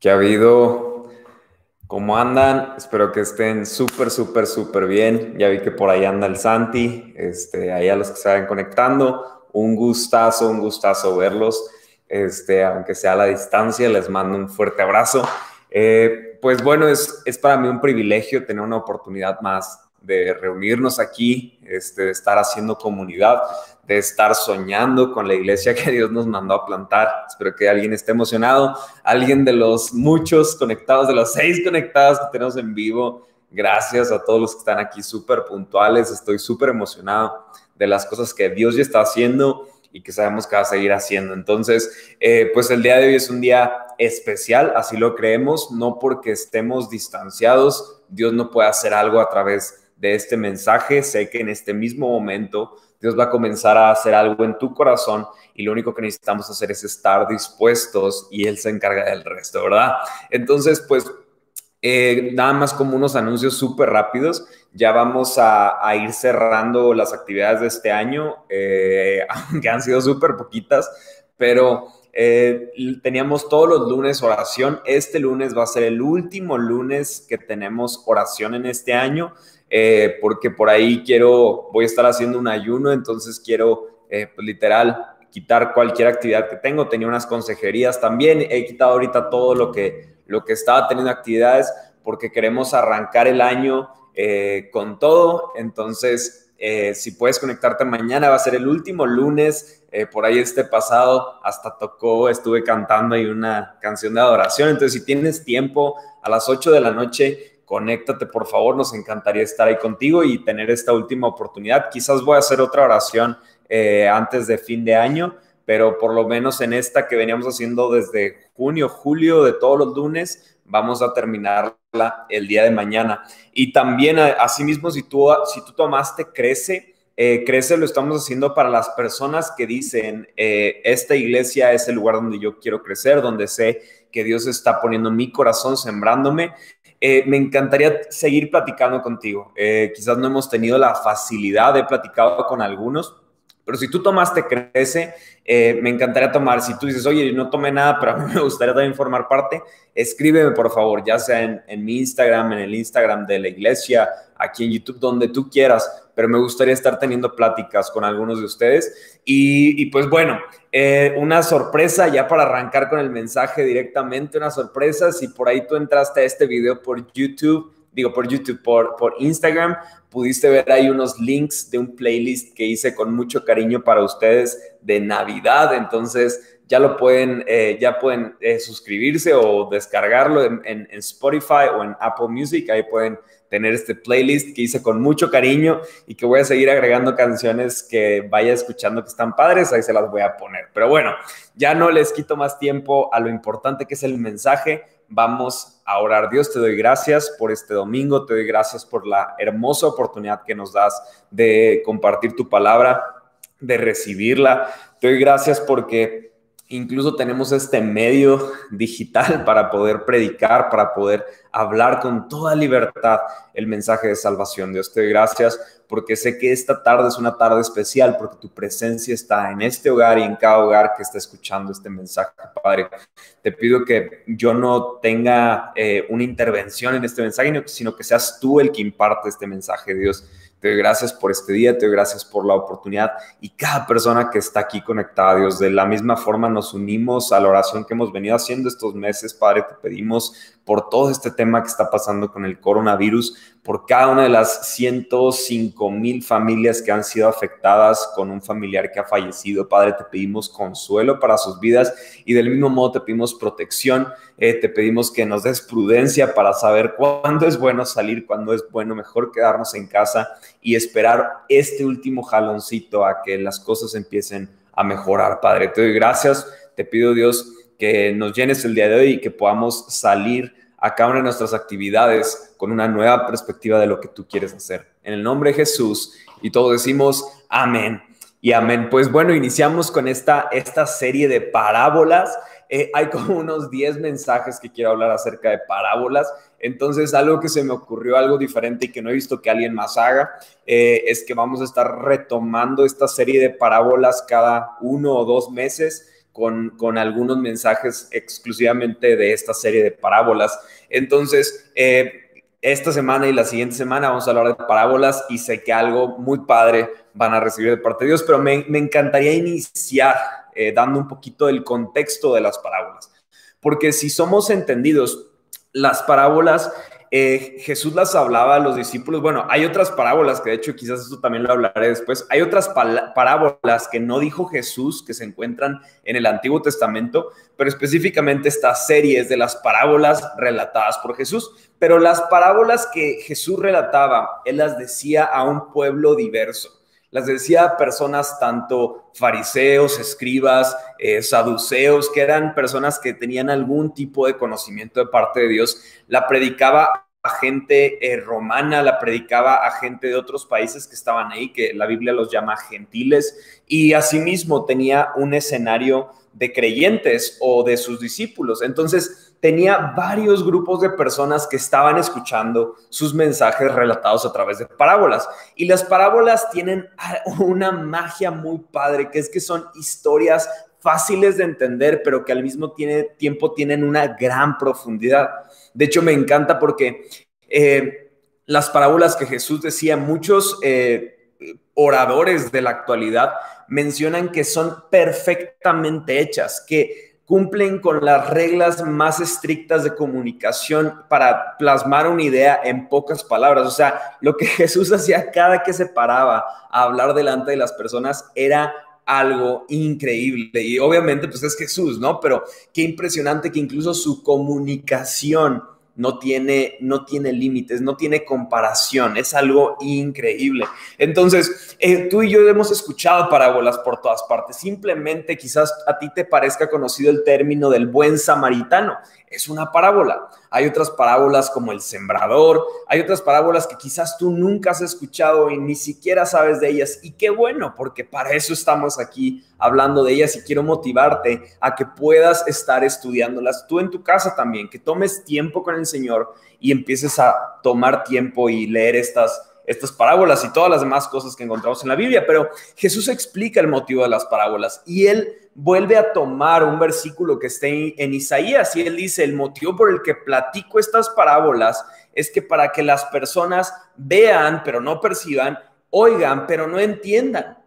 que ha habido. ¿Cómo andan? Espero que estén súper, súper, súper bien. Ya vi que por ahí anda el Santi, este, ahí a los que se vayan conectando. Un gustazo, un gustazo verlos. Este, aunque sea a la distancia, les mando un fuerte abrazo. Eh, pues bueno, es, es para mí un privilegio tener una oportunidad más de reunirnos aquí, este, de estar haciendo comunidad, de estar soñando con la iglesia que Dios nos mandó a plantar. Espero que alguien esté emocionado, alguien de los muchos conectados, de los seis conectados que tenemos en vivo. Gracias a todos los que están aquí súper puntuales. Estoy súper emocionado de las cosas que Dios ya está haciendo y que sabemos que va a seguir haciendo. Entonces, eh, pues el día de hoy es un día especial, así lo creemos, no porque estemos distanciados, Dios no puede hacer algo a través de este mensaje. Sé que en este mismo momento Dios va a comenzar a hacer algo en tu corazón y lo único que necesitamos hacer es estar dispuestos y Él se encarga del resto, ¿verdad? Entonces, pues eh, nada más como unos anuncios súper rápidos. Ya vamos a, ir cerrando las actividades de este año, eh, aunque han sido súper poquitas, pero eh, teníamos todos los lunes oración. Este lunes va a ser el último lunes que tenemos oración en este año. Eh, porque por ahí quiero, voy a estar haciendo un ayuno, entonces quiero, eh, pues, literal, quitar cualquier actividad que tengo. Tenía unas consejerías también, he quitado ahorita todo lo que, lo que estaba teniendo actividades porque queremos arrancar el año eh, con todo. Entonces, si puedes conectarte mañana, va a ser el último lunes. por ahí este pasado hasta tocó, estuve cantando ahí una canción de adoración. Entonces, si tienes tiempo a las 8 de la noche, conéctate por favor, nos encantaría estar ahí contigo y tener esta última oportunidad. Quizás voy a hacer otra oración eh, antes de fin de año, pero por lo menos en esta que veníamos haciendo desde junio, julio, de todos los lunes, vamos a terminarla el día de mañana. Y también, asimismo, si tú, si tú tomaste Crece, eh, Crece lo estamos haciendo para las personas que dicen, eh, esta iglesia es el lugar donde yo quiero crecer, donde sé que Dios está poniendo mi corazón, sembrándome. Eh, me encantaría seguir platicando contigo. Eh, quizás no hemos tenido la facilidad de platicado con algunos, pero si tú tomaste Crece, eh, me encantaría tomar. Si tú dices, oye, yo no tomé nada, pero a mí me gustaría también formar parte, escríbeme por favor, ya sea en mi Instagram, en el Instagram de la iglesia, aquí en YouTube, donde tú quieras pero me gustaría estar teniendo pláticas con algunos de ustedes. Y, pues bueno, eh, una sorpresa ya para arrancar con el mensaje directamente, una sorpresa, si por ahí tú entraste a este video por YouTube, digo por YouTube, por, por Instagram, pudiste ver ahí unos links de un playlist que hice con mucho cariño para ustedes de Navidad, entonces ya lo pueden, eh, ya pueden eh, suscribirse o descargarlo en, en, Spotify o en Apple Music, ahí pueden tener este playlist que hice con mucho cariño y que voy a seguir agregando canciones que vaya escuchando que están padres, ahí se las voy a poner. Pero bueno, ya no les quito más tiempo a lo importante que es el mensaje. Vamos a orar. Dios, te doy gracias por este domingo, te doy gracias por la hermosa oportunidad que nos das de compartir tu palabra, de recibirla. Te doy gracias porque Incluso tenemos este medio digital para poder predicar, para poder hablar con toda libertad el mensaje de salvación. Dios te doy gracias porque sé que esta tarde es una tarde especial porque tu presencia está en este hogar y en cada hogar que está escuchando este mensaje, Padre. Te pido que yo no tenga eh, una intervención en este mensaje, sino que seas tú el que imparte este mensaje, Dios. Te doy gracias por este día, te doy gracias por la oportunidad y cada persona que está aquí conectada, Dios. De la misma forma nos unimos a la oración que hemos venido haciendo estos meses, Padre. Te pedimos por todo este tema que está pasando con el coronavirus, por cada una de las 105 mil familias que han sido afectadas con un familiar que ha fallecido. Padre, te pedimos consuelo para sus vidas y del mismo modo te pedimos protección. Eh, te pedimos que nos des prudencia para saber cuándo es bueno salir, cuándo es bueno mejor quedarnos en casa y esperar este último jaloncito a que las cosas empiecen a mejorar. Padre, te doy gracias. Te pido, Dios, que nos llenes el día de hoy y que podamos salir a cada una de nuestras actividades con una nueva perspectiva de lo que tú quieres hacer. En el nombre de Jesús y todos decimos amén y amén. Pues bueno, iniciamos con esta, esta serie de parábolas. Eh, hay como unos 10 mensajes que quiero hablar acerca de parábolas. Entonces, algo que se me ocurrió, algo diferente y que no he visto que alguien más haga, eh, es que vamos a estar retomando esta serie de parábolas cada uno o dos meses con, con algunos mensajes exclusivamente de esta serie de parábolas. Entonces, eh, esta semana y la siguiente semana vamos a hablar de parábolas y sé que algo muy padre van a recibir de parte de Dios, pero me, me encantaría iniciar eh, dando un poquito del contexto de las parábolas, porque si somos entendidos, las parábolas eh, Jesús las hablaba a los discípulos. Bueno, hay otras parábolas, que de hecho quizás esto también lo hablaré después. Hay otras parábolas que no dijo Jesús, que se encuentran en el Antiguo Testamento, pero específicamente estas series de las parábolas relatadas por Jesús. Pero las parábolas que Jesús relataba, él las decía a un pueblo diverso las decía personas tanto fariseos, escribas, eh, saduceos, que eran personas que tenían algún tipo de conocimiento de parte de Dios. La predicaba a gente eh, romana, la predicaba a gente de otros países que estaban ahí, que la Biblia los llama gentiles, y asimismo tenía un escenario de creyentes o de sus discípulos. Entonces, tenía varios grupos de personas que estaban escuchando sus mensajes relatados a través de parábolas. Y las parábolas tienen una magia muy padre, que es que son historias fáciles de entender, pero que al mismo tiempo tienen una gran profundidad. De hecho, me encanta porque eh, las parábolas que Jesús decía, muchos eh, oradores de la actualidad mencionan que son perfectamente hechas, que cumplen con las reglas más estrictas de comunicación para plasmar una idea en pocas palabras. O sea, lo que Jesús hacía cada que se paraba a hablar delante de las personas era algo increíble. Y obviamente, pues es Jesús, ¿no? Pero qué impresionante que incluso su comunicación no tiene, no tiene límites, no tiene comparación, es algo increíble. Entonces, eh, tú y yo hemos escuchado parábolas por todas partes, simplemente quizás a ti te parezca conocido el término del buen samaritano, es una parábola. Hay otras parábolas como el sembrador, hay otras parábolas que quizás tú nunca has escuchado y ni siquiera sabes de ellas. Y qué bueno, porque para eso estamos aquí hablando de ellas y quiero motivarte a que puedas estar estudiándolas tú en tu casa también, que tomes tiempo con el Señor y empieces a tomar tiempo y leer estas estas parábolas y todas las demás cosas que encontramos en la Biblia, pero Jesús explica el motivo de las parábolas y él vuelve a tomar un versículo que está en Isaías y él dice, el motivo por el que platico estas parábolas es que para que las personas vean, pero no perciban, oigan, pero no entiendan.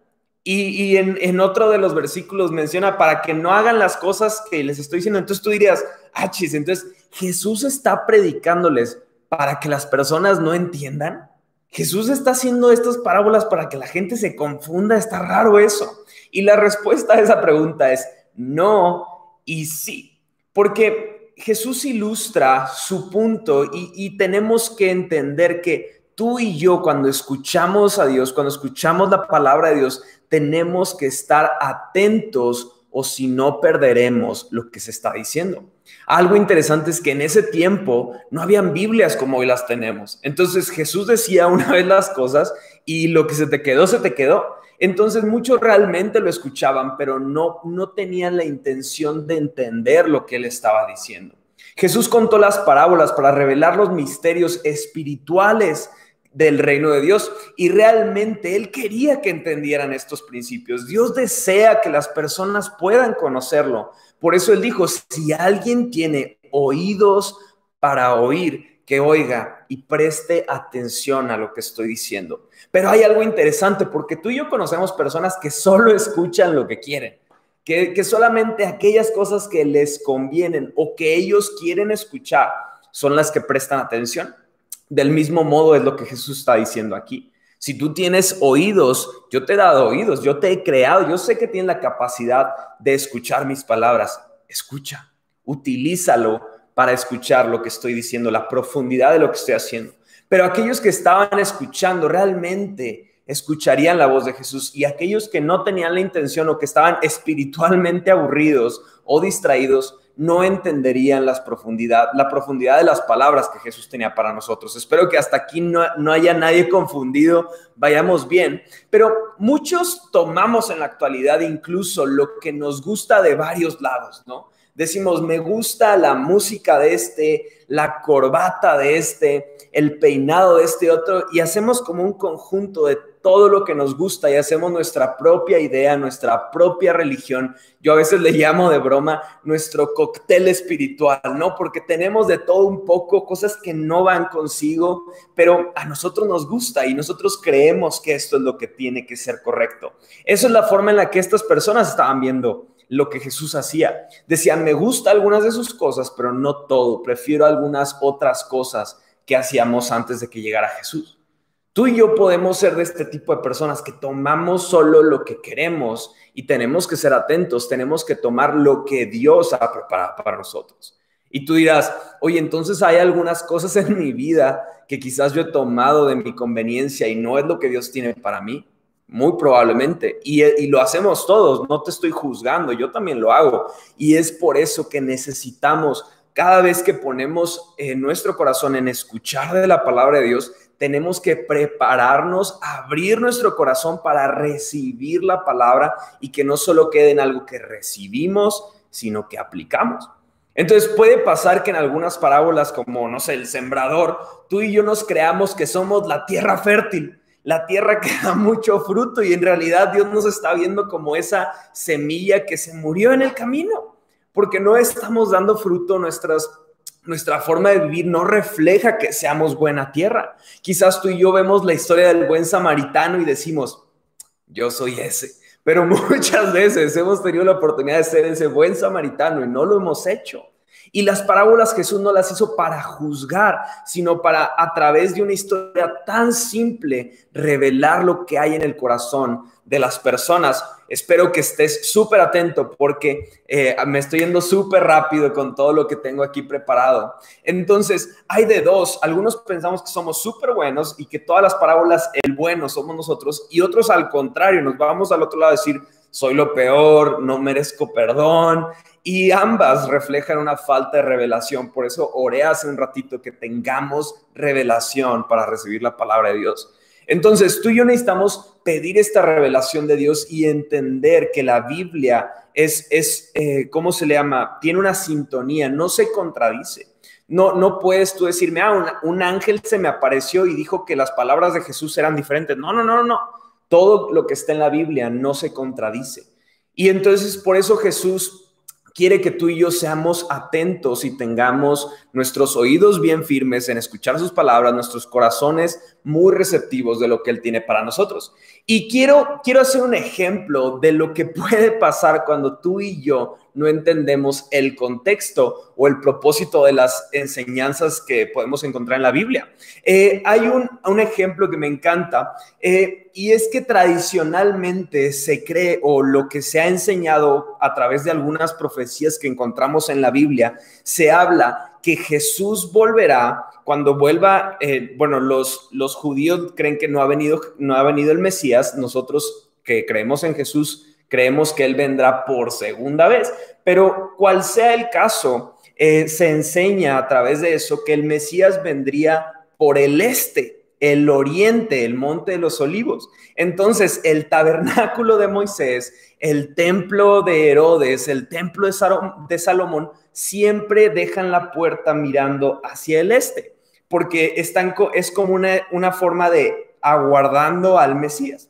Y, en, otro de los versículos menciona para que no hagan las cosas que les estoy diciendo. Entonces tú dirías, ah, chis, entonces Jesús está predicándoles para que las personas no entiendan. Jesús está haciendo estas parábolas para que la gente se confunda, está raro eso. Y la respuesta a esa pregunta es no y sí, porque Jesús ilustra su punto y, tenemos que entender que tú y yo cuando escuchamos a Dios, cuando escuchamos la palabra de Dios, tenemos que estar atentos o si no perderemos lo que se está diciendo. Algo interesante es que en ese tiempo no habían Biblias como hoy las tenemos. Entonces Jesús decía una vez las cosas y lo que se te quedó, se te quedó. Entonces muchos realmente lo escuchaban, pero no, no tenían la intención de entender lo que él estaba diciendo. Jesús contó las parábolas para revelar los misterios espirituales del reino de Dios. Y realmente Él quería que entendieran estos principios. Dios desea que las personas puedan conocerlo. Por eso Él dijo, si alguien tiene oídos para oír, que oiga y preste atención a lo que estoy diciendo. Pero hay algo interesante porque tú y yo conocemos personas que solo escuchan lo que quieren. Que, que solamente aquellas cosas que les convienen o que ellos quieren escuchar son las que prestan atención. Del mismo modo es lo que Jesús está diciendo aquí. Si tú tienes oídos, yo te he dado oídos, yo te he creado, yo sé que tienes la capacidad de escuchar mis palabras. Escucha, utilízalo para escuchar lo que estoy diciendo, la profundidad de lo que estoy haciendo. Pero aquellos que estaban escuchando realmente escucharían la voz de Jesús y aquellos que no tenían la intención o que estaban espiritualmente aburridos o distraídos, no entenderían las profundidad, la profundidad de las palabras que Jesús tenía para nosotros. Espero que hasta aquí no, no haya nadie confundido, vayamos bien, pero muchos tomamos en la actualidad incluso lo que nos gusta de varios lados, ¿no? Decimos, me gusta la música de este, la corbata de este, el peinado de este otro, y hacemos como un conjunto de todo lo que nos gusta y hacemos nuestra propia idea, nuestra propia religión. Yo a veces le llamo de broma nuestro cóctel espiritual, ¿no? Porque tenemos de todo un poco, cosas que no van consigo, pero a nosotros nos gusta y nosotros creemos que esto es lo que tiene que ser correcto. Eso es la forma en la que estas personas estaban viendo lo que Jesús hacía. Decían, me gusta algunas de sus cosas, pero no todo. Prefiero algunas otras cosas que hacíamos antes de que llegara Jesús. Tú y yo podemos ser de este tipo de personas que tomamos solo lo que queremos y tenemos que ser atentos, tenemos que tomar lo que Dios ha preparado para nosotros. Y tú dirás, oye, entonces hay algunas cosas en mi vida que quizás yo he tomado de mi conveniencia y no es lo que Dios tiene para mí. Muy probablemente. Y, lo hacemos todos, no te estoy juzgando, yo también lo hago. Y es por eso que necesitamos, cada vez que ponemos en nuestro corazón en escuchar de la palabra de Dios, tenemos que prepararnos, abrir nuestro corazón para recibir la palabra y que no solo quede en algo que recibimos, sino que aplicamos. Entonces puede pasar que en algunas parábolas como, no sé, el sembrador, tú y yo nos creamos que somos la tierra fértil la tierra que da mucho fruto y en realidad Dios nos está viendo como esa semilla que se murió en el camino, porque no estamos dando fruto, nuestras, nuestra forma de vivir no refleja que seamos buena tierra. Quizás tú y yo vemos la historia del buen samaritano y decimos, yo soy ese, pero muchas veces hemos tenido la oportunidad de ser ese buen samaritano y no lo hemos hecho. Y las parábolas Jesús no las hizo para juzgar, sino para a través de una historia tan simple revelar lo que hay en el corazón de las personas. Espero que estés súper atento porque eh, me estoy yendo súper rápido con todo lo que tengo aquí preparado. Entonces, hay de dos. Algunos pensamos que somos súper buenos y que todas las parábolas, el bueno somos nosotros, y otros al contrario, nos vamos al otro lado a decir, soy lo peor, no merezco perdón. Y ambas reflejan una falta de revelación. Por eso oré hace un ratito que tengamos revelación para recibir la palabra de Dios. Entonces, tú y yo necesitamos pedir esta revelación de Dios y entender que la Biblia es, es eh, ¿cómo se le llama? Tiene una sintonía, no se contradice. No, no puedes tú decirme, ah, un ángel se me apareció y dijo que las palabras de Jesús eran diferentes. No, no, no, no todo lo que está en la Biblia no se contradice. Y entonces por eso Jesús quiere que tú y yo seamos atentos y tengamos nuestros oídos bien firmes en escuchar sus palabras, nuestros corazones muy receptivos de lo que Él tiene para nosotros. Y quiero, quiero hacer un ejemplo de lo que puede pasar cuando tú y yo no entendemos el contexto o el propósito de las enseñanzas que podemos encontrar en la Biblia. Eh, hay un, un, ejemplo que me encanta eh, y es que tradicionalmente se cree o lo que se ha enseñado a través de algunas profecías que encontramos en la Biblia, se habla que Jesús volverá cuando vuelva, eh, bueno, los, los judíos creen que no ha, venido, no ha venido el Mesías, nosotros que creemos en Jesús, creemos que Él vendrá por segunda vez, pero cual sea el caso, eh, se enseña a través de eso que el Mesías vendría por el este, el oriente, el monte de los olivos. Entonces, el tabernáculo de Moisés, el templo de Herodes, el templo de, Salomón, siempre dejan la puerta mirando hacia el este, porque están, es como una, una forma de aguardando al Mesías.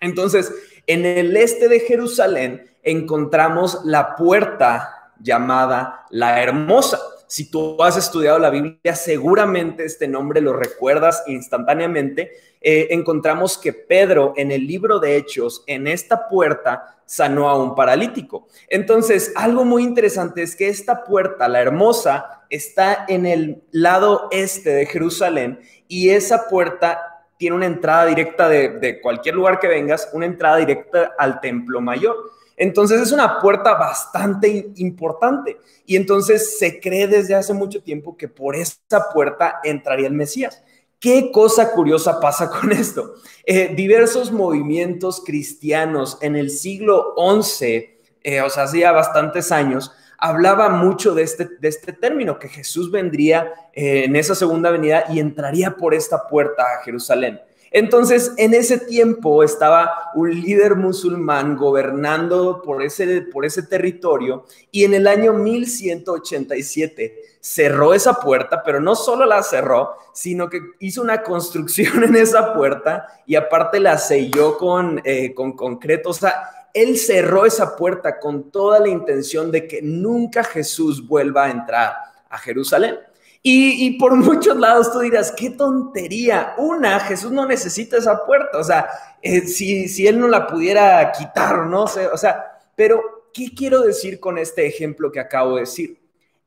Entonces, en el este de Jerusalén encontramos la puerta llamada la Hermosa. Si tú has estudiado la Biblia, seguramente este nombre lo recuerdas instantáneamente. Eh, encontramos que Pedro en el libro de Hechos, en esta puerta, sanó a un paralítico. Entonces, algo muy interesante es que esta puerta, la hermosa, está en el lado este de Jerusalén y esa puerta tiene una entrada directa de, cualquier lugar que vengas, una entrada directa al templo mayor. Entonces es una puerta bastante importante y entonces se cree desde hace mucho tiempo que por esta puerta entraría el Mesías. ¿Qué cosa curiosa pasa con esto? Eh, diversos movimientos cristianos en el siglo XI, eh, o sea, hacía bastantes años, hablaba mucho de este, este término, que Jesús vendría eh, en esa segunda venida y entraría por esta puerta a Jerusalén. Entonces, en ese tiempo estaba un líder musulmán gobernando por ese, por ese territorio y en el año 1187 cerró esa puerta, pero no solo la cerró, sino que hizo una construcción en esa puerta y aparte la selló con, eh, con concreto. O sea, él cerró esa puerta con toda la intención de que nunca Jesús vuelva a entrar a Jerusalén. Y, por muchos lados tú dirás, qué tontería. Una, Jesús no necesita esa puerta. O sea, eh, si, si él no la pudiera quitar, no sé. O sea, pero, ¿qué quiero decir con este ejemplo que acabo de decir?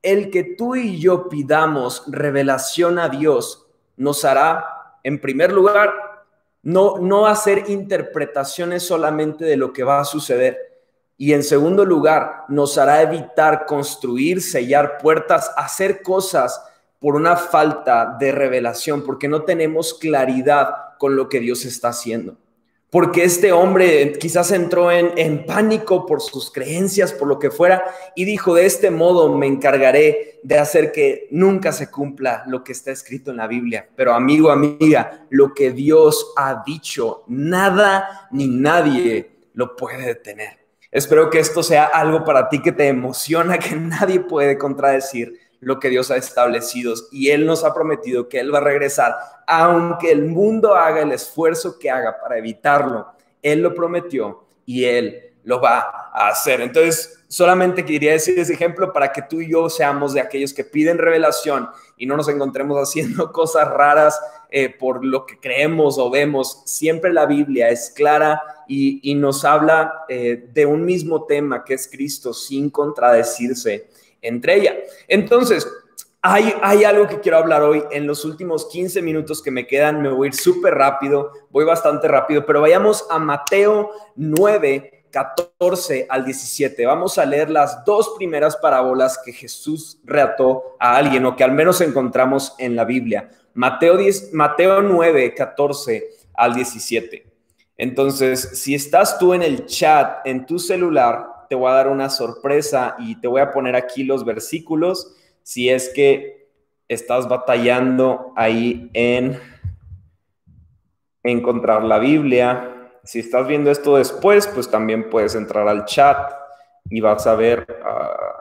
El que tú y yo pidamos revelación a Dios nos hará, en primer lugar, no, no hacer interpretaciones solamente de lo que va a suceder. Y en segundo lugar, nos hará evitar construir, sellar puertas, hacer cosas por una falta de revelación, porque no tenemos claridad con lo que Dios está haciendo. Porque este hombre quizás entró en, en, pánico por sus creencias, por lo que fuera, y dijo, de este modo me encargaré de hacer que nunca se cumpla lo que está escrito en la Biblia. Pero amigo, amiga, lo que Dios ha dicho, nada ni nadie lo puede detener. Espero que esto sea algo para ti que te emociona, que nadie puede contradecir lo que Dios ha establecido y Él nos ha prometido que Él va a regresar, aunque el mundo haga el esfuerzo que haga para evitarlo. Él lo prometió y Él lo va a hacer. Entonces, solamente quería decir ese ejemplo para que tú y yo seamos de aquellos que piden revelación y no nos encontremos haciendo cosas raras eh, por lo que creemos o vemos. Siempre la Biblia es clara y, nos habla eh, de un mismo tema que es Cristo sin contradecirse entre ella. Entonces, hay, hay, algo que quiero hablar hoy. En los últimos 15 minutos que me quedan, me voy a súper rápido, voy bastante rápido, pero vayamos a Mateo 9, 14 al 17. Vamos a leer las dos primeras parábolas que Jesús reató a alguien o que al menos encontramos en la Biblia. Mateo, 10, Mateo 9, 14 al 17. Entonces, si estás tú en el chat, en tu celular, te voy a dar una sorpresa y te voy a poner aquí los versículos si es que estás batallando ahí en encontrar la Biblia. Si estás viendo esto después, pues también puedes entrar al chat y vas a ver ah,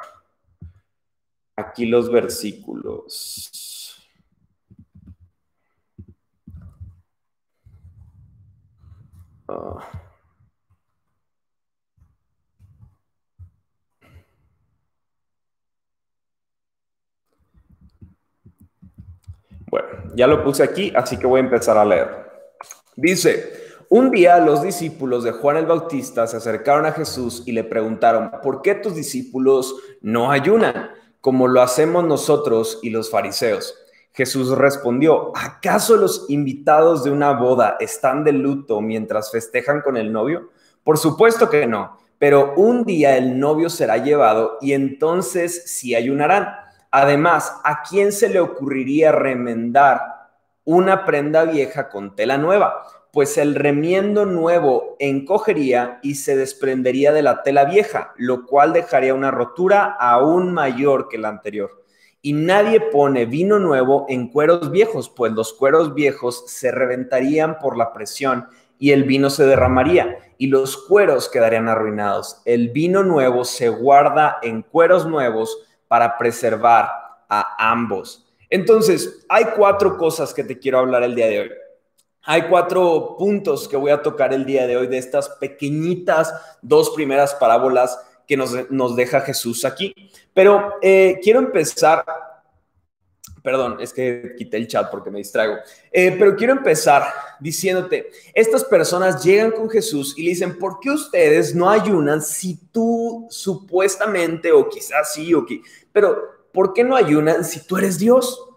aquí los versículos. Ah. Bueno, ya lo puse aquí, así que voy a empezar a leer. Dice, un día los discípulos de Juan el Bautista se acercaron a Jesús y le preguntaron, ¿por qué tus discípulos no ayunan como lo hacemos nosotros y los fariseos? Jesús respondió, ¿acaso los invitados de una boda están de luto mientras festejan con el novio? Por supuesto que no, pero un día el novio será llevado y entonces sí ayunarán. Además, ¿a quién se le ocurriría remendar una prenda vieja con tela nueva? Pues el remiendo nuevo encogería y se desprendería de la tela vieja, lo cual dejaría una rotura aún mayor que la anterior. Y nadie pone vino nuevo en cueros viejos, pues los cueros viejos se reventarían por la presión y el vino se derramaría y los cueros quedarían arruinados. El vino nuevo se guarda en cueros nuevos para preservar a ambos. Entonces, hay cuatro cosas que te quiero hablar el día de hoy. Hay cuatro puntos que voy a tocar el día de hoy de estas pequeñitas dos primeras parábolas que nos, deja Jesús aquí. Pero eh, quiero empezar, perdón, es que quité el chat porque me distraigo, eh, pero quiero empezar diciéndote, estas personas llegan con Jesús y le dicen, ¿por qué ustedes no ayunan si tú supuestamente, o quizás sí, o que, pero ¿por qué no ayunan si tú eres Dios?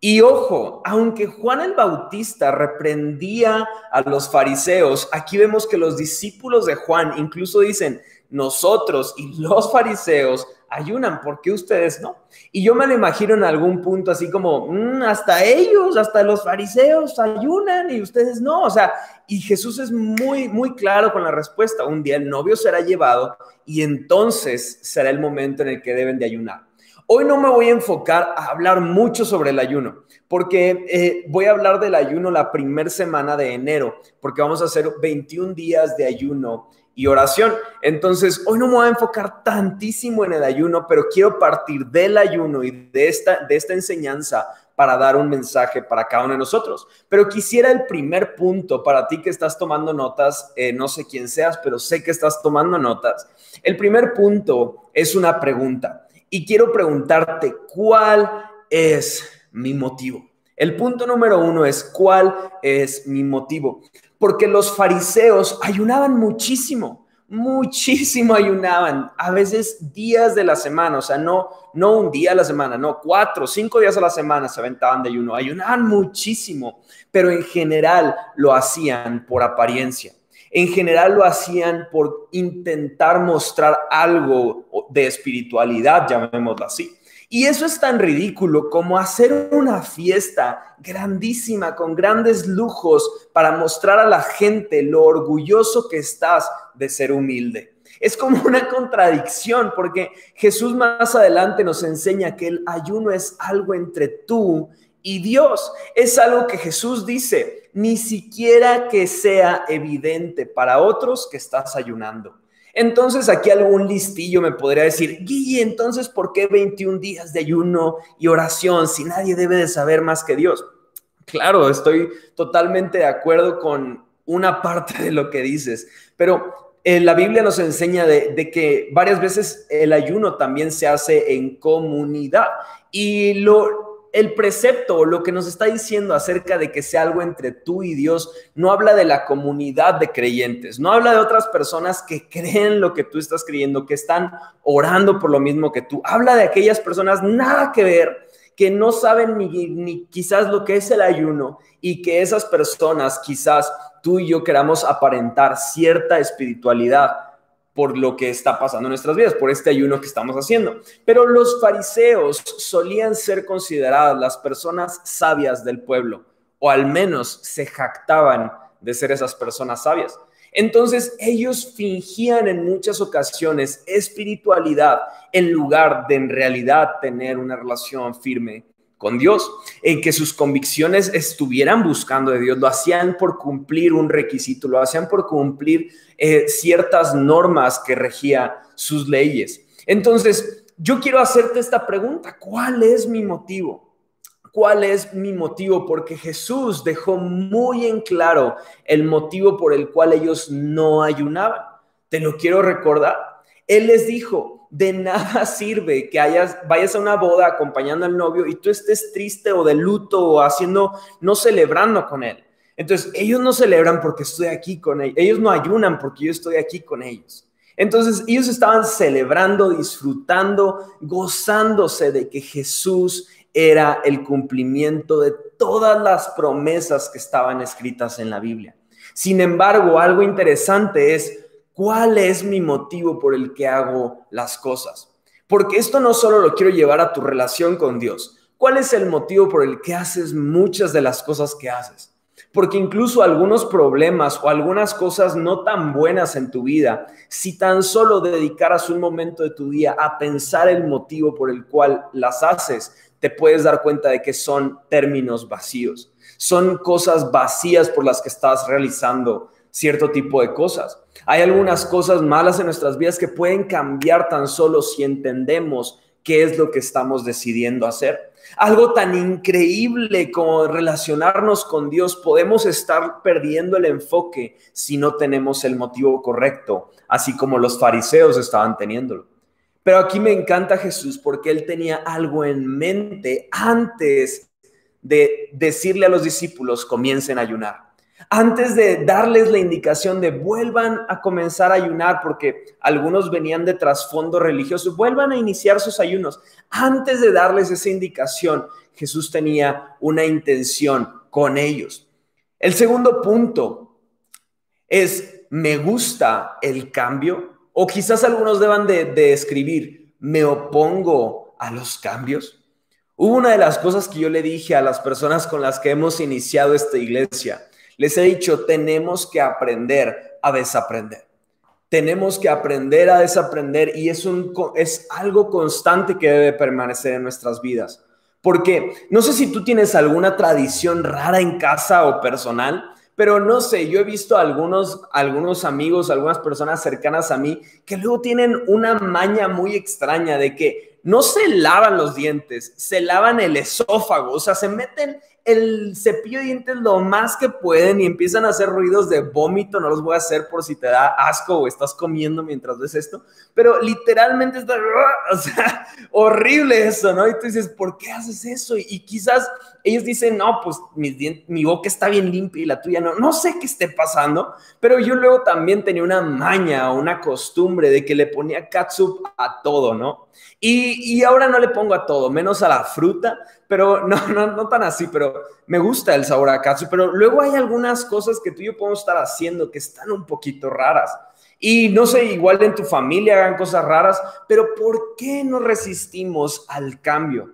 Y ojo, aunque Juan el Bautista reprendía a los fariseos, aquí vemos que los discípulos de Juan incluso dicen, nosotros y los fariseos ayunan, ¿por qué ustedes no? Y yo me lo imagino en algún punto así como, mm, hasta ellos, hasta los fariseos ayunan y ustedes no. O sea, y Jesús es muy, muy claro con la respuesta. Un día el novio será llevado y entonces será el momento en el que deben de ayunar. Hoy no me voy a enfocar a hablar mucho sobre el ayuno, porque eh, voy a hablar del ayuno la primera semana de enero, porque vamos a hacer 21 días de ayuno y oración. Entonces, hoy no me voy a enfocar tantísimo en el ayuno, pero quiero partir del ayuno y de esta, de esta enseñanza para dar un mensaje para cada uno de nosotros. Pero quisiera el primer punto para ti que estás tomando notas, eh, no sé quién seas, pero sé que estás tomando notas. El primer punto es una pregunta y quiero preguntarte cuál es mi motivo. El punto número uno es cuál es mi motivo. Porque los fariseos ayunaban muchísimo muchísimo ayunaban, a veces días de la semana, o sea, no, no un día a la semana, no, cuatro, cinco días a la semana se aventaban de ayuno, ayunaban muchísimo, pero en general lo hacían por apariencia. En general lo hacían por intentar mostrar algo de espiritualidad, llamémoslo así. Y eso es tan ridículo como hacer una fiesta grandísima con grandes lujos para mostrar a la gente lo orgulloso que estás de ser humilde. Es como una contradicción porque Jesús más adelante nos enseña que el ayuno es algo entre tú y Dios. Es algo que Jesús dice, ni siquiera que sea evidente para otros que estás ayunando. Entonces aquí algún listillo me podría decir, Guille, entonces, ¿por qué 21 días de ayuno y oración si nadie debe de saber más que Dios? Claro, estoy totalmente de acuerdo con una parte de lo que dices, pero eh, la Biblia nos enseña de, que varias veces el ayuno también se hace en comunidad y lo, el precepto, lo que nos está diciendo acerca de que sea algo entre tú y Dios, no habla de la comunidad de creyentes, no habla de otras personas que creen lo que tú estás creyendo, que están orando por lo mismo que tú. Habla de aquellas personas nada que ver, que no saben ni, ni quizás lo que es el ayuno y que esas personas quizás tú y yo queramos aparentar cierta espiritualidad por lo que está pasando en nuestras vidas, por este ayuno que estamos haciendo. Pero los fariseos solían ser consideradas las personas sabias del pueblo, o al menos se jactaban de ser esas personas sabias. Entonces ellos fingían en muchas ocasiones espiritualidad en lugar de en realidad tener una relación firme con Dios, en que sus convicciones estuvieran buscando de Dios, lo hacían por cumplir un requisito, lo hacían por cumplir eh, ciertas normas que regía sus leyes. Entonces, yo quiero hacerte esta pregunta, ¿cuál es mi motivo? ¿Cuál es mi motivo? Porque Jesús dejó muy en claro el motivo por el cual ellos no ayunaban. Te lo quiero recordar. Él les dijo, de nada sirve que vayas a una boda acompañando al novio y tú estés triste o de luto o haciendo, no celebrando con él. Entonces, ellos no celebran porque estoy aquí con ellos, ellos no ayunan porque yo estoy aquí con ellos. Entonces, ellos estaban celebrando, disfrutando, gozándose de que Jesús era el cumplimiento de todas las promesas que estaban escritas en la Biblia. Sin embargo, algo interesante es ¿Cuál es mi motivo por el que hago las cosas? Porque esto no solo lo quiero llevar a tu relación con Dios. ¿Cuál es el motivo por el que haces muchas de las cosas que haces? Porque incluso algunos problemas o algunas cosas no tan buenas en tu vida, si tan solo dedicaras un momento de tu día a pensar el motivo por el cual las haces, te puedes dar cuenta de que son términos vacíos. Son cosas vacías por las que estás realizando cierto tipo de cosas. Hay algunas cosas malas en nuestras vidas que pueden cambiar tan solo si entendemos qué es lo que estamos decidiendo hacer. Algo tan increíble como relacionarnos con Dios, podemos estar perdiendo el enfoque si no tenemos el motivo correcto, así como los fariseos estaban teniéndolo. Pero aquí me encanta Jesús porque él tenía algo en mente antes de decirle a los discípulos, comiencen a ayunar antes de darles la indicación de vuelvan a comenzar a ayunar, porque algunos venían de trasfondo religioso, vuelvan a iniciar sus ayunos. Antes de darles esa indicación, Jesús tenía una intención con ellos. El segundo punto es, me gusta el cambio, o quizás algunos deban de, de escribir, me opongo a los cambios. Hubo una de las cosas que yo le dije a las personas con las que hemos iniciado esta iglesia les he dicho, tenemos que aprender a desaprender. tenemos que aprender a desaprender y es, un, es algo constante que debe permanecer en nuestras vidas. Porque no sé si tú tienes alguna tradición rara en casa o personal, pero no sé, yo he visto algunos, algunos amigos, algunas personas cercanas a mí que luego tienen una maña muy extraña de que no se lavan los dientes, se lavan el esófago, o sea, se meten el cepillo de dientes lo más que pueden y empiezan a hacer ruidos de vómito, no los voy a hacer por si te da asco o estás comiendo mientras ves esto, pero literalmente está, o horrible eso, ¿no? Y tú dices, ¿por qué haces eso? Y, quizás ellos dicen, no, pues mi, mi boca está bien limpia y la tuya no, no sé qué esté pasando, pero yo luego también tenía una maña o una costumbre de que le ponía catsup a todo, ¿no? Y, y ahora no le pongo a todo, menos a la fruta, pero no, no, no tan así, pero me gusta el sabor a katsu, pero luego hay algunas cosas que tú y yo podemos estar haciendo que están un poquito raras. Y no sé, igual en tu familia hagan cosas raras, pero ¿por qué no resistimos al cambio?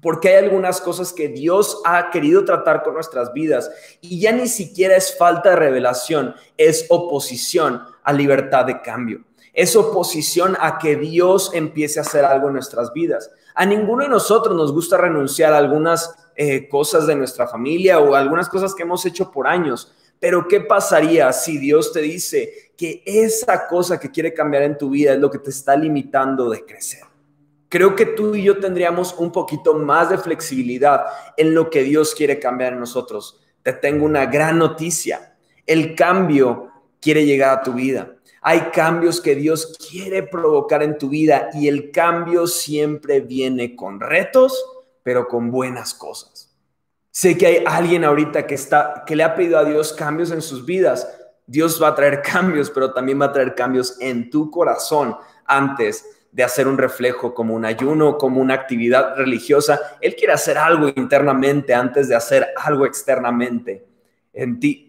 Porque hay algunas cosas que Dios ha querido tratar con nuestras vidas y ya ni siquiera es falta de revelación, es oposición a libertad de cambio. Es oposición a que Dios empiece a hacer algo en nuestras vidas. A ninguno de nosotros nos gusta renunciar a algunas eh, cosas de nuestra familia o algunas cosas que hemos hecho por años. Pero ¿qué pasaría si Dios te dice que esa cosa que quiere cambiar en tu vida es lo que te está limitando de crecer? Creo que tú y yo tendríamos un poquito más de flexibilidad en lo que Dios quiere cambiar en nosotros. Te tengo una gran noticia. El cambio quiere llegar a tu vida. Hay cambios que Dios quiere provocar en tu vida y el cambio siempre viene con retos, pero con buenas cosas. Sé que hay alguien ahorita que está que le ha pedido a Dios cambios en sus vidas. Dios va a traer cambios, pero también va a traer cambios en tu corazón antes de hacer un reflejo como un ayuno, como una actividad religiosa. Él quiere hacer algo internamente antes de hacer algo externamente en ti.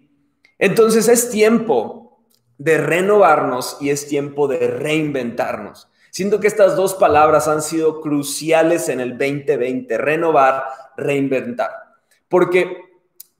Entonces es tiempo de renovarnos y es tiempo de reinventarnos. Siento que estas dos palabras han sido cruciales en el 2020, renovar, reinventar. Porque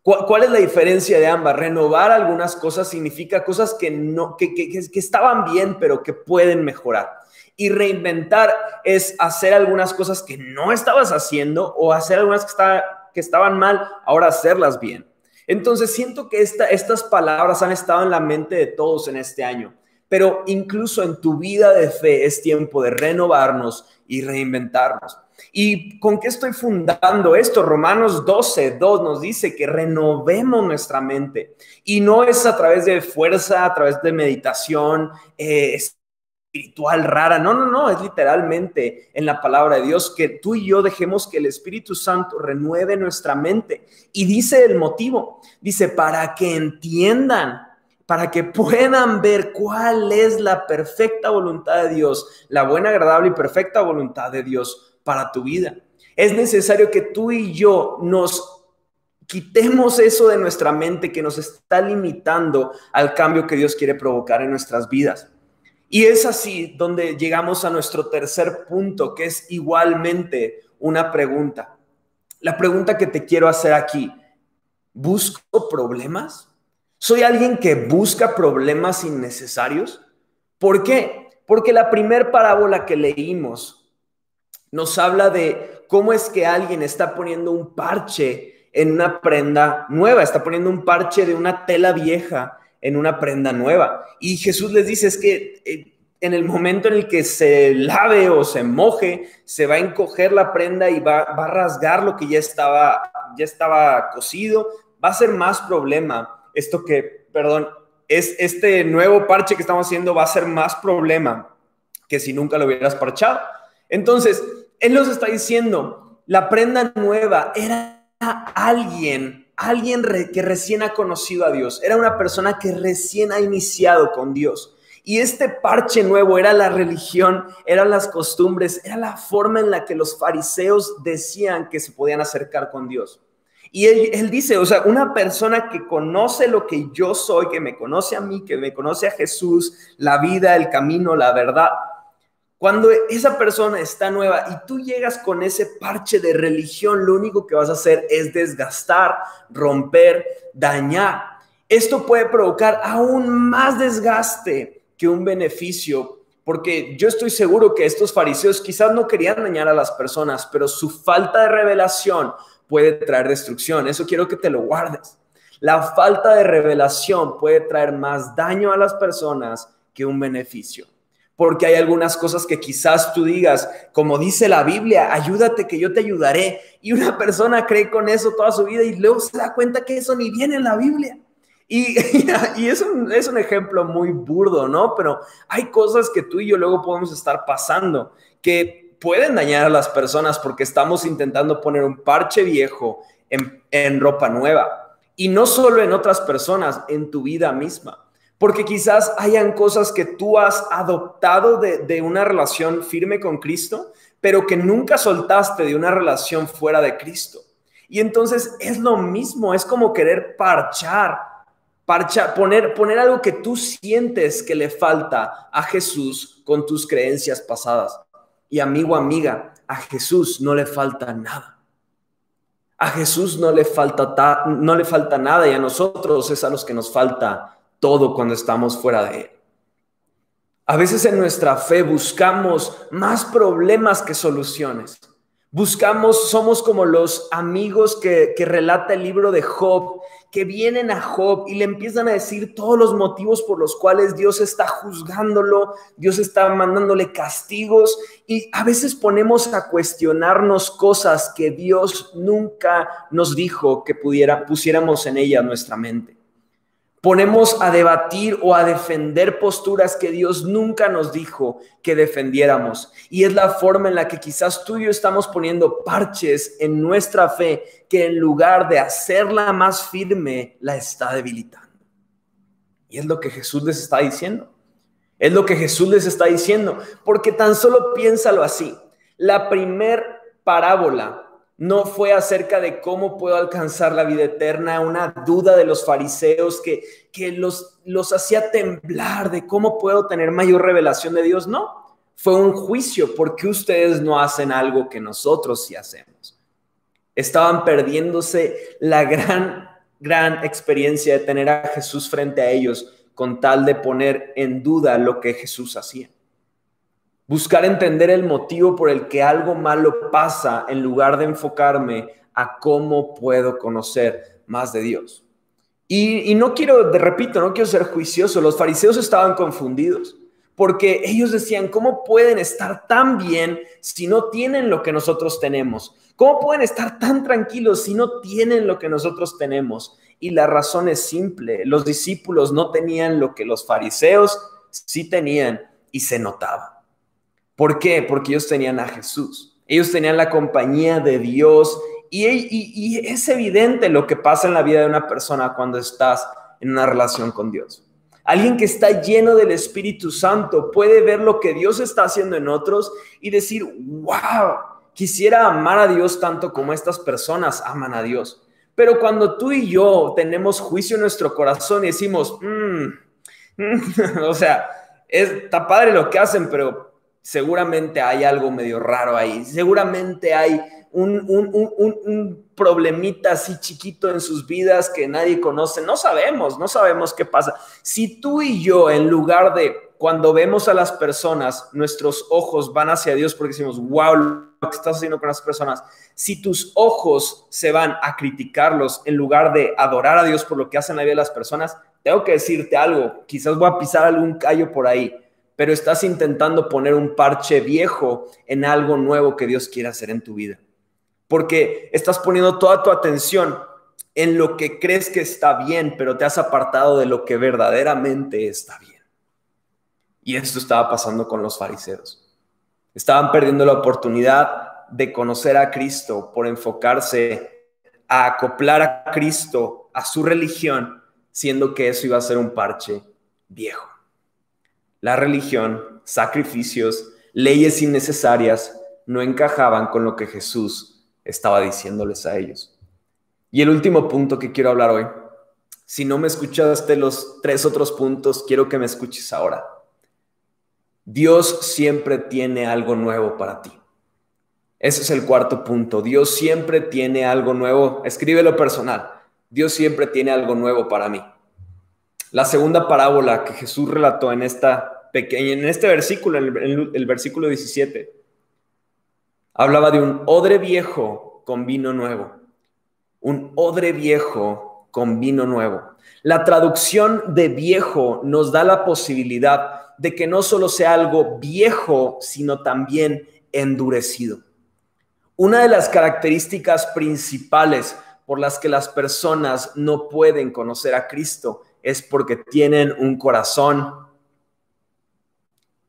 ¿cuál es la diferencia de ambas? Renovar algunas cosas significa cosas que no que, estaban bien, pero que pueden mejorar. Y reinventar es hacer algunas cosas que no estabas haciendo o hacer algunas que, que estaban mal, ahora hacerlas bien. Entonces siento que estas palabras han estado en la mente de todos en este año, pero incluso en tu vida de fe es tiempo de renovarnos y reinventarnos. ¿Y con qué estoy fundando esto? Romanos 12, 2 nos dice que renovemos nuestra mente. Y no es a través de fuerza, a través de meditación, eh, espiritual rara. No, no, no, es literalmente en la palabra de Dios que tú y yo dejemos que el Espíritu Santo renueve nuestra mente. Y dice el motivo, dice, para que entiendan, para que puedan ver cuál es la perfecta voluntad de Dios, la buena, agradable y perfecta voluntad de Dios para tu vida. Es necesario que tú y yo nos quitemos eso de nuestra mente que nos está limitando al cambio que Dios quiere provocar en nuestras vidas. Y es así donde llegamos a nuestro tercer punto, que es igualmente una pregunta. La pregunta que te quiero hacer aquí, ¿busco problemas? ¿Soy alguien que busca problemas innecesarios? ¿Por qué? Porque la primer parábola que leímos nos habla de cómo es que alguien está poniendo un parche en una prenda nueva, está poniendo un parche de una tela vieja en una prenda nueva. Y Jesús les dice es que eh, en el momento en el que se lave o se moje, se va a encoger la prenda y va, a rasgar lo que ya estaba, ya estaba cosido, va a ser más problema. Esto que, perdón, es este nuevo parche que estamos haciendo va a ser más problema que si nunca lo hubieras parchado. Entonces, Él nos está diciendo, la prenda nueva era alguien alguien que recién ha conocido a Dios, era una persona que recién ha iniciado con Dios. Y este parche nuevo era la religión, eran las costumbres, era la forma en la que los fariseos decían que se podían acercar con Dios. Y él, él, dice, o sea, una persona que conoce lo que yo soy, que me conoce a mí, que me conoce a Jesús, la vida, el camino, la verdad, cuando esa persona está nueva y tú llegas con ese parche de religión, lo único que vas a hacer es desgastar, romper, dañar. Esto puede provocar aún más desgaste que un beneficio, porque yo estoy seguro que estos fariseos quizás no querían dañar a las personas, pero su falta de revelación puede traer destrucción. Eso quiero que te lo guardes. La falta de revelación puede traer más daño a las personas que un beneficio. Porque hay algunas cosas que quizás tú digas, como dice la Biblia, ayúdate que yo te ayudaré. Y una persona cree con eso toda su vida y luego se da cuenta que eso ni viene en la Biblia. Y, y es, un, es un ejemplo muy burdo, ¿no? Pero hay cosas que tú y yo luego podemos estar pasando que pueden dañar a las personas porque estamos intentando poner un parche viejo en, en ropa nueva. Y no solo en otras personas, en tu vida misma. Porque quizás hayan cosas que tú has adoptado de, una relación firme con Cristo, pero que nunca soltaste de una relación fuera de Cristo. Y entonces es lo mismo, es como querer parchar, parchar, poner, poner algo que tú sientes que le falta a Jesús con tus creencias pasadas. Y amigo, amiga, a Jesús no le falta nada. A Jesús no le falta, no le falta nada y a nosotros es a los que nos falta todo cuando estamos fuera de Él. A veces en nuestra fe buscamos más problemas que soluciones. Buscamos, somos como los amigos que, que, relata el libro de Job, que vienen a Job y le empiezan a decir todos los motivos por los cuales Dios está juzgándolo, Dios está mandándole castigos y a veces ponemos a cuestionarnos cosas que Dios nunca nos dijo que pudiera, pusiéramos en ella nuestra mente ponemos a debatir o a defender posturas que Dios nunca nos dijo que defendiéramos. Y es la forma en la que quizás tú y yo estamos poniendo parches en nuestra fe que en lugar de hacerla más firme, la está debilitando. Y es lo que Jesús les está diciendo. Es lo que Jesús les está diciendo. Porque tan solo piénsalo así. La primer parábola no fue acerca de cómo puedo alcanzar la vida eterna, una duda de los fariseos que, que los, los hacía temblar de cómo puedo tener mayor revelación de Dios. No, fue un juicio porque ustedes no hacen algo que nosotros sí hacemos. Estaban perdiéndose la gran, gran experiencia de tener a Jesús frente a ellos con tal de poner en duda lo que Jesús hacía. Buscar entender el motivo por el que algo malo pasa en lugar de enfocarme a cómo puedo conocer más de Dios. Y, no quiero, repito, no quiero ser juicioso, los fariseos estaban confundidos porque ellos decían, ¿cómo pueden estar tan bien si no tienen lo que nosotros tenemos? ¿Cómo pueden estar tan tranquilos si no tienen lo que nosotros tenemos? Y la razón es simple, los discípulos no tenían lo que los fariseos sí tenían y se notaba. ¿Por qué? Porque ellos tenían a Jesús. Ellos tenían la compañía de Dios y, es evidente lo que pasa en la vida de una persona cuando estás en una relación con Dios. Alguien que está lleno del Espíritu Santo puede ver lo que Dios está haciendo en otros y decir, wow, quisiera amar a Dios tanto como estas personas aman a Dios. Pero cuando tú y yo tenemos juicio en nuestro corazón y decimos, mm, mm", o sea, está padre lo que hacen, pero seguramente hay algo medio raro ahí, seguramente hay un, un, problemita así chiquito en sus vidas que nadie conoce, no sabemos, no sabemos qué pasa. Si tú y yo, en lugar de cuando vemos a las personas, nuestros ojos van hacia Dios porque decimos, wow, lo que estás haciendo con las personas, si tus ojos se van a criticarlos en lugar de adorar a Dios por lo que hacen la vida de las personas, tengo que decirte algo, quizás voy a pisar algún callo por ahí pero estás intentando poner un parche viejo en algo nuevo que Dios quiere hacer en tu vida. Porque estás poniendo toda tu atención en lo que crees que está bien, pero te has apartado de lo que verdaderamente está bien. Y esto estaba pasando con los fariseos. Estaban perdiendo la oportunidad de conocer a Cristo por enfocarse a acoplar a Cristo a su religión, siendo que eso iba a ser un parche viejo la religión, sacrificios, leyes innecesarias no encajaban con lo que Jesús estaba diciéndoles a ellos. Y el último punto que quiero hablar hoy, si no me escuchaste los tres otros puntos, quiero que me escuches ahora. Dios siempre tiene algo nuevo para ti. Ese es el cuarto punto. Dios siempre tiene algo nuevo. Escríbelo personal. Dios siempre tiene algo nuevo para mí. La segunda parábola que Jesús relató en esta pequeña, en este versículo, en el, el versículo 17, hablaba de un odre viejo con vino nuevo. Un odre viejo con vino nuevo. La traducción de viejo nos da la posibilidad de que no solo sea algo viejo, sino también endurecido. Una de las características principales por las que las personas no pueden conocer a Cristo es porque tienen un corazón,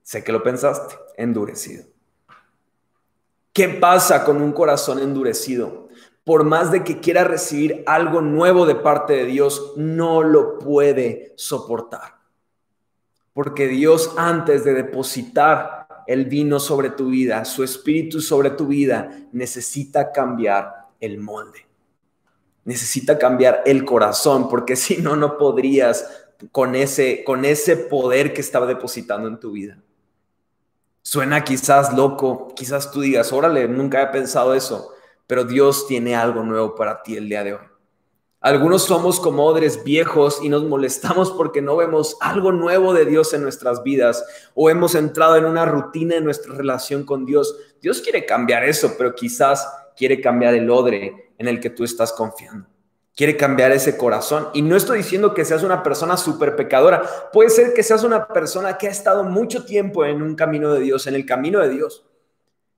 sé que lo pensaste, endurecido. ¿Qué pasa con un corazón endurecido? Por más de que quiera recibir algo nuevo de parte de Dios, no lo puede soportar. Porque Dios antes de depositar el vino sobre tu vida, su espíritu sobre tu vida, necesita cambiar el molde. Necesita cambiar el corazón, porque si no, no podrías con ese, con ese poder que estaba depositando en tu vida. Suena quizás loco, quizás tú digas, órale, nunca he pensado eso, pero Dios tiene algo nuevo para ti el día de hoy. Algunos somos como odres viejos y nos molestamos porque no vemos algo nuevo de Dios en nuestras vidas o hemos entrado en una rutina en nuestra relación con Dios. Dios quiere cambiar eso, pero quizás quiere cambiar el odre en el que tú estás confiando quiere cambiar ese corazón. Y no estoy diciendo que seas una persona súper pecadora. Puede ser que seas una persona que ha estado mucho tiempo en un camino de Dios, en el camino de Dios.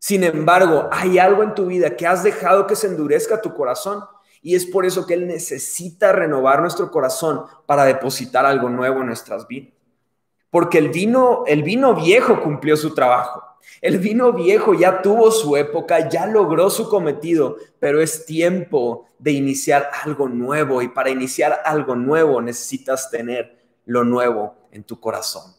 Sin embargo, hay algo en tu vida que has dejado que se endurezca tu corazón. Y es por eso que Él necesita renovar nuestro corazón para depositar algo nuevo en nuestras vidas. Porque el vino, el vino viejo cumplió su trabajo. El vino viejo ya tuvo su época, ya logró su cometido, pero es tiempo de iniciar algo nuevo y para iniciar algo nuevo necesitas tener lo nuevo en tu corazón.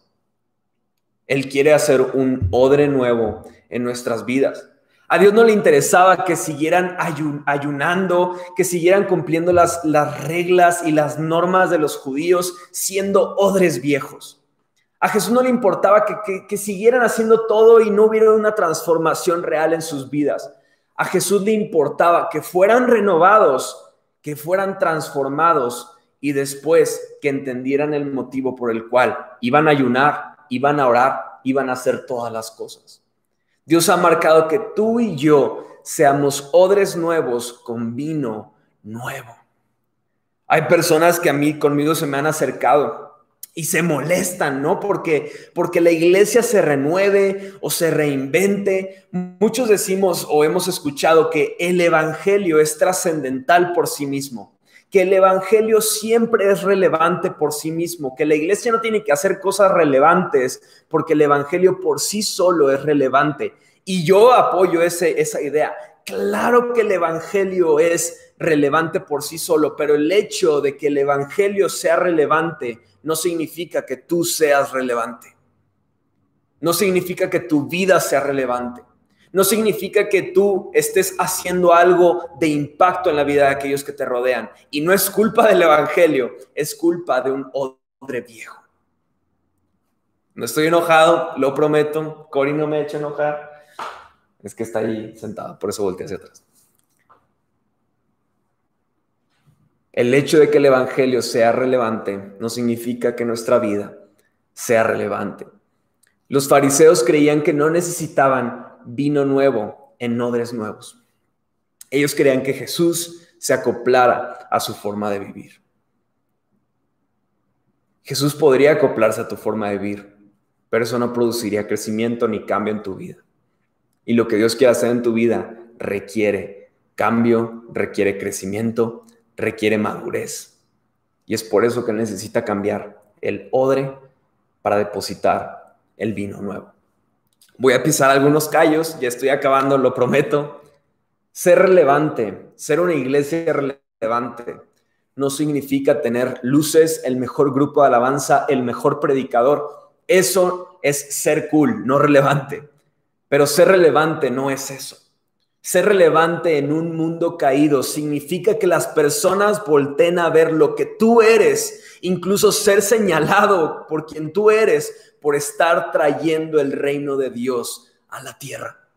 Él quiere hacer un odre nuevo en nuestras vidas. A Dios no le interesaba que siguieran ayunando, que siguieran cumpliendo las, las reglas y las normas de los judíos siendo odres viejos. A Jesús no le importaba que, siguieran haciendo todo y no hubiera una transformación real en sus vidas. A Jesús le importaba que fueran renovados, que fueran transformados y después que entendieran el motivo por el cual iban a ayunar, iban a orar, iban a hacer todas las cosas. Dios ha marcado que tú y yo seamos odres nuevos con vino nuevo. Hay personas que a mí conmigo se me han acercado y se molestan, ¿no? Porque, porque la iglesia se renueve o se reinvente. Muchos decimos o hemos escuchado que el Evangelio es trascendental por sí mismo, que el Evangelio siempre es relevante por sí mismo, que la iglesia no tiene que hacer cosas relevantes porque el Evangelio por sí solo es relevante. Y yo apoyo ese, esa idea. Claro que el Evangelio es relevante por sí solo, pero el hecho de que el Evangelio sea relevante no significa que tú seas relevante. No significa que tu vida sea relevante. No significa que tú estés haciendo algo de impacto en la vida de aquellos que te rodean. Y no es culpa del Evangelio, es culpa de un odre viejo. No estoy enojado, lo prometo. Cory no me echa enojar. Es que está ahí sentado, por eso volteé hacia atrás. El hecho de que el Evangelio sea relevante no significa que nuestra vida sea relevante. Los fariseos creían que no necesitaban vino nuevo en odres nuevos. Ellos creían que Jesús se acoplara a su forma de vivir. Jesús podría acoplarse a tu forma de vivir, pero eso no produciría crecimiento ni cambio en tu vida. Y lo que Dios quiere hacer en tu vida requiere cambio, requiere crecimiento, requiere madurez. Y es por eso que necesita cambiar el odre para depositar el vino nuevo. Voy a pisar algunos callos, ya estoy acabando, lo prometo. Ser relevante, ser una iglesia relevante, no significa tener luces, el mejor grupo de alabanza, el mejor predicador. Eso es ser cool, no relevante. Pero ser relevante no es eso. Ser relevante en un mundo caído significa que las personas volteen a ver lo que tú eres, incluso ser señalado por quien tú eres, por estar trayendo el reino de Dios a la tierra.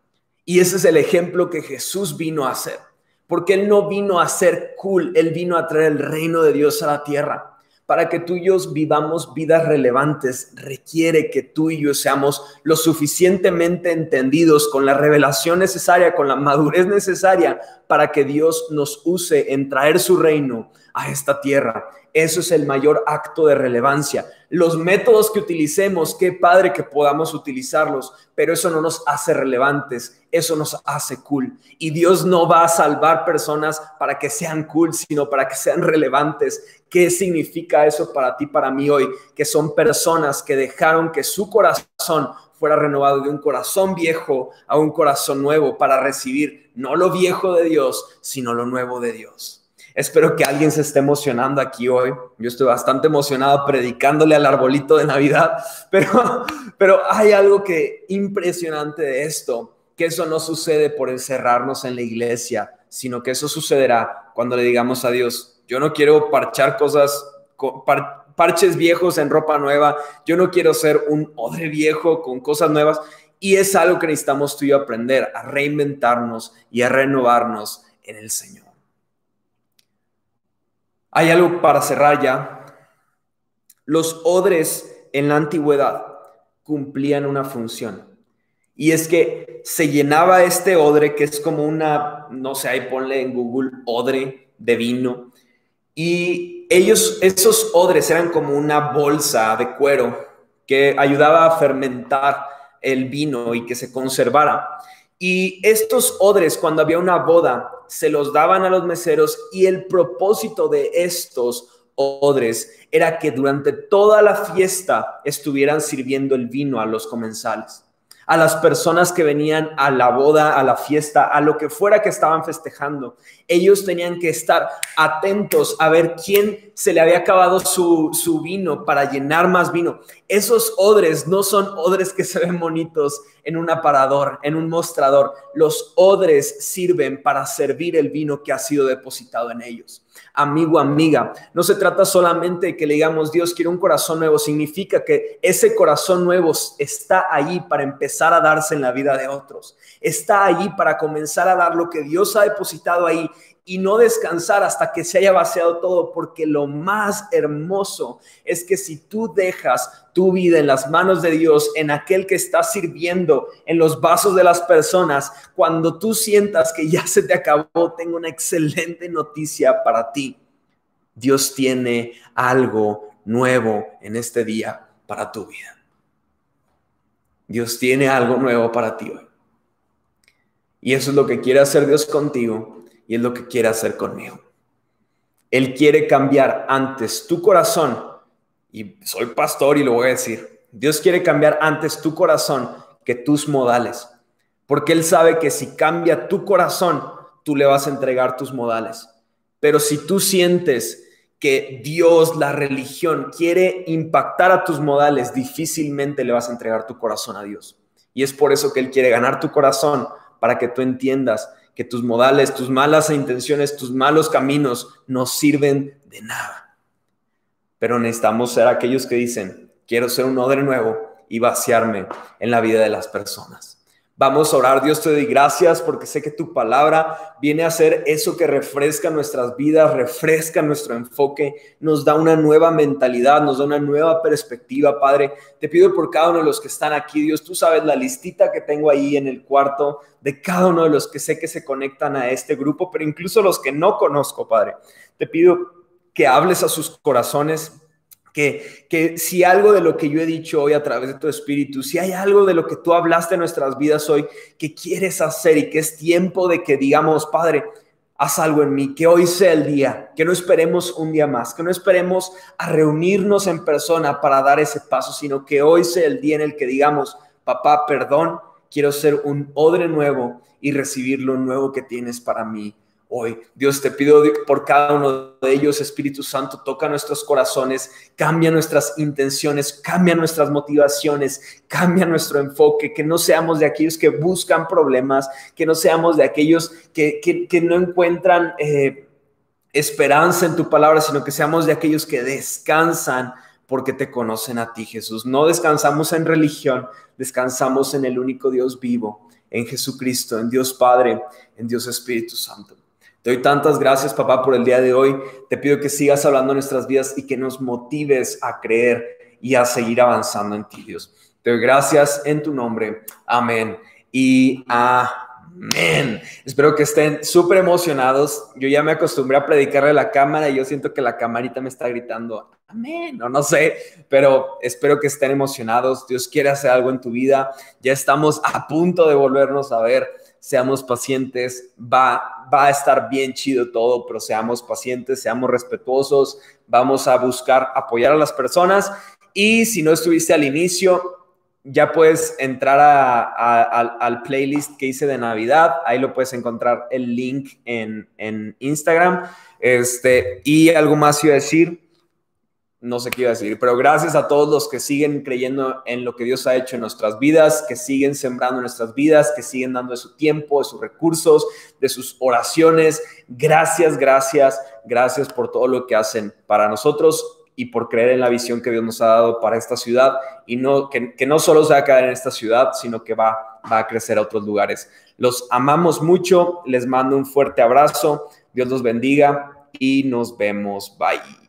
Y ese es el ejemplo que Jesús vino a hacer, porque Él no vino a ser cool, Él vino a traer el reino de Dios a la tierra. Para que tú y yo vivamos vidas relevantes, requiere que tú y yo seamos lo suficientemente entendidos con la revelación necesaria, con la madurez necesaria para que Dios nos use en traer su reino a esta tierra. Eso es el mayor acto de relevancia. Los métodos que utilicemos, qué padre que podamos utilizarlos, pero eso no nos hace relevantes, eso nos hace cool. Y Dios no va a salvar personas para que sean cool, sino para que sean relevantes, ¿Qué significa eso para ti, para mí hoy? Que son personas que dejaron que su corazón fuera renovado de un corazón viejo a un corazón nuevo para recibir no lo viejo de Dios, sino lo nuevo de Dios. Espero que alguien se esté emocionando aquí hoy. Yo estoy bastante emocionado predicándole al arbolito de Navidad, pero, pero hay algo que impresionante de esto, que eso no sucede por encerrarnos en la iglesia, sino que eso sucederá cuando le digamos a Dios, yo no quiero parchar cosas, parches viejos en ropa nueva. Yo no quiero ser un odre viejo con cosas nuevas. Y es algo que necesitamos tú y yo aprender, a reinventarnos y a renovarnos en el Señor. Hay algo para cerrar ya. Los odres en la antigüedad cumplían una función. Y es que se llenaba este odre, que es como una, no sé, ahí ponle en Google odre de vino, y ellos, esos odres eran como una bolsa de cuero que ayudaba a fermentar el vino y que se conservara. Y estos odres, cuando había una boda, se los daban a los meseros y el propósito de estos odres era que durante toda la fiesta estuvieran sirviendo el vino a los comensales a las personas que venían a la boda, a la fiesta, a lo que fuera que estaban festejando. Ellos tenían que estar atentos a ver quién se le había acabado su, su, vino para llenar más vino. Esos odres no son odres que se ven bonitos en un aparador, en un mostrador. Los odres sirven para servir el vino que ha sido depositado en ellos amigo, amiga. No se trata solamente de que le digamos, Dios quiere un corazón nuevo, significa que ese corazón nuevo está allí para empezar a darse en la vida de otros. Está allí para comenzar a dar lo que Dios ha depositado ahí y no descansar hasta que se haya vaciado todo, porque lo más hermoso es que si tú dejas tu vida en las manos de Dios, en aquel que está sirviendo en los vasos de las personas, cuando tú sientas que ya se te acabó, tengo una excelente noticia para ti. Dios tiene algo nuevo en este día para tu vida. Dios tiene algo nuevo para ti hoy. Y eso es lo que quiere hacer Dios contigo y es lo que quiere hacer conmigo. Él quiere cambiar antes tu corazón, y soy pastor y lo voy a decir, Dios quiere cambiar antes tu corazón que tus modales, porque Él sabe que si cambia tu corazón, tú le vas a entregar tus modales. Pero si tú sientes que Dios, la religión, quiere impactar a tus modales, difícilmente le vas a entregar tu corazón a Dios. Y es por eso que Él quiere ganar tu corazón, para que tú entiendas que tus modales, tus malas intenciones, tus malos caminos no sirven de nada. Pero necesitamos ser aquellos que dicen, quiero ser un odre nuevo y vaciarme en la vida de las personas. Vamos a orar, Dios te doy gracias porque sé que tu palabra viene a ser eso que refresca nuestras vidas, refresca nuestro enfoque, nos da una nueva mentalidad, nos da una nueva perspectiva, Padre. Te pido por cada uno de los que están aquí, Dios, tú sabes la listita que tengo ahí en el cuarto de cada uno de los que sé que se conectan a este grupo, pero incluso los que no conozco, Padre. Te pido que hables a sus corazones, que, si algo de lo que yo he dicho hoy a través de tu espíritu, si hay algo de lo que tú hablaste en nuestras vidas hoy que quieres hacer y que es tiempo de que digamos, Padre, haz algo en mí, que hoy sea el día, que no esperemos un día más, que no esperemos a reunirnos en persona para dar ese paso, sino que hoy sea el día en el que digamos, papá, perdón, quiero ser un odre nuevo y recibir lo nuevo que tienes para mí hoy. Dios, te pido por cada uno de ellos, Espíritu Santo, toca nuestros corazones, cambia nuestras intenciones, cambia nuestras motivaciones, cambia nuestro enfoque, que no seamos de aquellos que buscan problemas, que no seamos de aquellos que, no encuentran eh, esperanza en tu palabra, sino que seamos de aquellos que descansan porque te conocen a ti, Jesús. No descansamos en religión, descansamos en el único Dios vivo, en Jesucristo, en Dios Padre, en Dios Espíritu Santo. Te doy tantas gracias, papá, por el día de hoy. Te pido que sigas hablando nuestras vidas y que nos motives a creer y a seguir avanzando en ti, Dios. Te doy gracias en tu nombre. Amén. Y amén. Espero que estén súper emocionados. Yo ya me acostumbré a predicarle a la cámara y yo siento que la camarita me está gritando, amén, o no sé, pero espero que estén emocionados. Dios quiere hacer algo en tu vida. Ya estamos a punto de volvernos a ver seamos pacientes, va, va a estar bien chido todo, pero seamos pacientes, seamos respetuosos, vamos a buscar apoyar a las personas. Y si no estuviste al inicio, ya puedes entrar al playlist que hice de Navidad, ahí lo puedes encontrar el link en, en Instagram. Este, y algo más iba a decir, no sé qué iba a decir, pero gracias a todos los que siguen creyendo en lo que Dios ha hecho en nuestras vidas, que siguen sembrando nuestras vidas, que siguen dando de su tiempo, de sus recursos, de sus oraciones. Gracias, gracias, gracias por todo lo que hacen para nosotros y por creer en la visión que Dios nos ha dado para esta ciudad y que, no solo se va a quedar en esta ciudad, sino que va, va a crecer a otros lugares. Los amamos mucho, les mando un fuerte abrazo, Dios los bendiga y nos vemos. Bye.